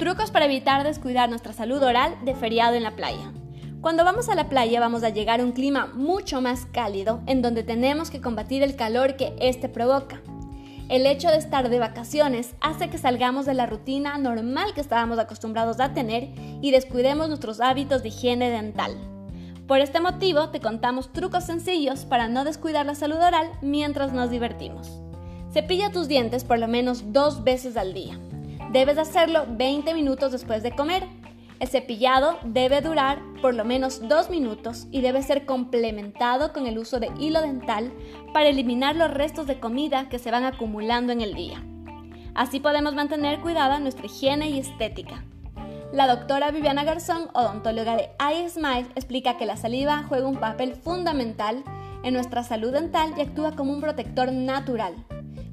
Trucos para evitar descuidar nuestra salud oral de feriado en la playa. Cuando vamos a la playa vamos a llegar a un clima mucho más cálido en donde tenemos que combatir el calor que este provoca. El hecho de estar de vacaciones hace que salgamos de la rutina normal que estábamos acostumbrados a tener y descuidemos nuestros hábitos de higiene dental. Por este motivo te contamos trucos sencillos para no descuidar la salud oral mientras nos divertimos. Cepilla tus dientes por lo menos dos veces al día. Debes hacerlo 20 minutos después de comer. El cepillado debe durar por lo menos dos minutos y debe ser complementado con el uso de hilo dental para eliminar los restos de comida que se van acumulando en el día. Así podemos mantener cuidada nuestra higiene y estética. La doctora Viviana Garzón, odontóloga de iSmile, explica que la saliva juega un papel fundamental en nuestra salud dental y actúa como un protector natural.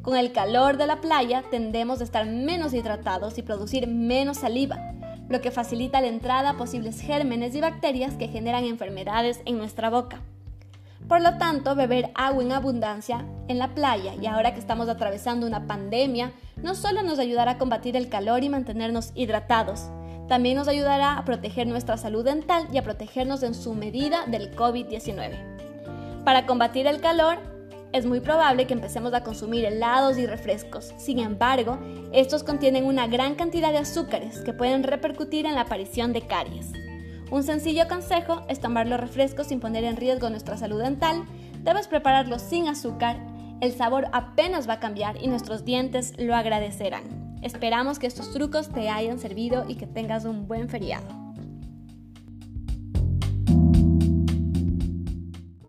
Con el calor de la playa tendemos a estar menos hidratados y producir menos saliva, lo que facilita la entrada a posibles gérmenes y bacterias que generan enfermedades en nuestra boca. Por lo tanto, beber agua en abundancia en la playa y ahora que estamos atravesando una pandemia, no solo nos ayudará a combatir el calor y mantenernos hidratados, también nos ayudará a proteger nuestra salud dental y a protegernos en su medida del COVID-19. Para combatir el calor, es muy probable que empecemos a consumir helados y refrescos. Sin embargo, estos contienen una gran cantidad de azúcares que pueden repercutir en la aparición de caries. Un sencillo consejo es tomar los refrescos sin poner en riesgo nuestra salud dental. Debes prepararlos sin azúcar. El sabor apenas va a cambiar y nuestros dientes lo agradecerán. Esperamos que estos trucos te hayan servido y que tengas un buen feriado.